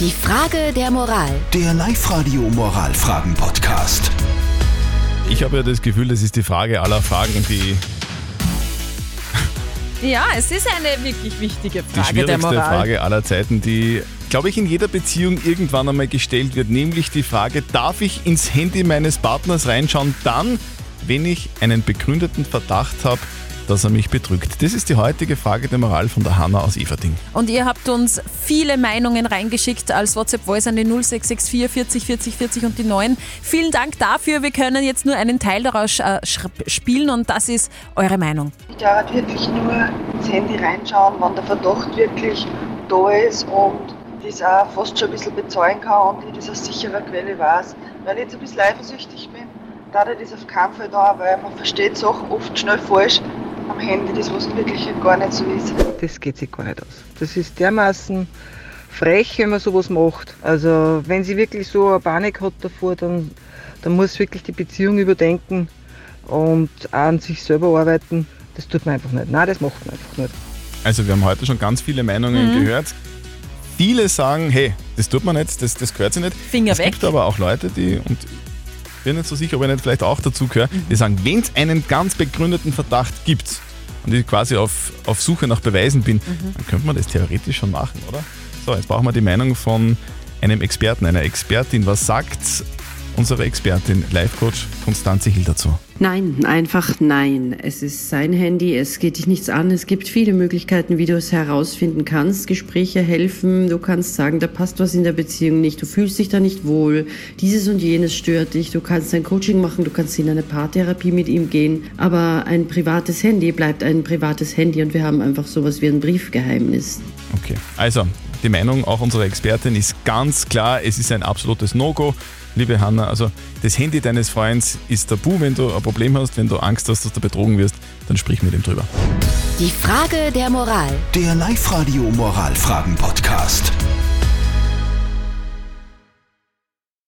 Die Frage der Moral. Der Live-Radio Moralfragen-Podcast. Ich habe ja das Gefühl, das ist die Frage aller Fragen, die, Ja, es ist eine wirklich wichtige die Frage der schwierigste Moral. Frage aller Zeiten, die, glaube ich, in jeder Beziehung irgendwann einmal gestellt wird. Nämlich die Frage, darf ich ins Handy meines Partners reinschauen, dann, wenn ich einen begründeten Verdacht habe, dass er mich betrügt? Das ist die heutige Frage der Moral von der Hanna aus Everding. Und ihr habt uns viele Meinungen reingeschickt als WhatsApp-Voice an die 0664 40 40 40 und die 9. Vielen Dank dafür. Wir können jetzt nur einen Teil daraus äh, spielen und das ist eure Meinung. Ich darf wirklich nur ins Handy reinschauen, wenn der Verdacht wirklich da ist und das auch fast schon ein bisschen bezeugen kann und ich das aus sicherer Quelle weiß. Weil ich jetzt ein bisschen eifersüchtig bin, da ich das auf keinen Fall da, weil man versteht Sachen oft schnell falsch am Handy, das was wirklich gar nicht so ist. das geht sich gar nicht aus. Das ist dermaßen frech, wenn man sowas macht. Also wenn sie wirklich so eine Panik hat davor, dann, dann muss wirklich die Beziehung überdenken und auch an sich selber arbeiten. Das tut man einfach nicht. Nein, das macht man einfach nicht. Also wir haben heute schon ganz viele Meinungen gehört. Viele sagen, hey, das tut man nicht, das, das gehört sich nicht. Finger es weg. gibt aber auch Leute, die, und bin nicht so sicher, ob ich nicht vielleicht auch dazu gehöre, die sagen, wenn es einen ganz begründeten Verdacht gibt und ich quasi auf, auf Suche nach Beweisen bin, dann könnte man das theoretisch schon machen, oder? So, jetzt brauchen wir die Meinung von einem Experten, einer Expertin. Was sagt unsere Expertin, Life-Coach Konstanze Hill dazu? Nein, einfach nein. Es ist sein Handy, es geht dich nichts an. Es gibt viele Möglichkeiten, wie du es herausfinden kannst. Gespräche helfen, du kannst sagen, da passt was in der Beziehung nicht, du fühlst dich da nicht wohl, dieses und jenes stört dich, du kannst ein Coaching machen, du kannst in eine Paartherapie mit ihm gehen. Aber ein privates Handy bleibt ein privates Handy und wir haben einfach sowas wie ein Briefgeheimnis. Okay, also die Meinung auch unserer Expertin ist ganz klar, es ist ein absolutes No-Go. Liebe Hanna, also das Handy deines Freunds ist tabu, wenn du ein Problem hast, wenn du Angst hast, dass du betrogen wirst, dann sprich mit ihm drüber. Die Frage der Moral. Der Live-Radio Moralfragen-Podcast.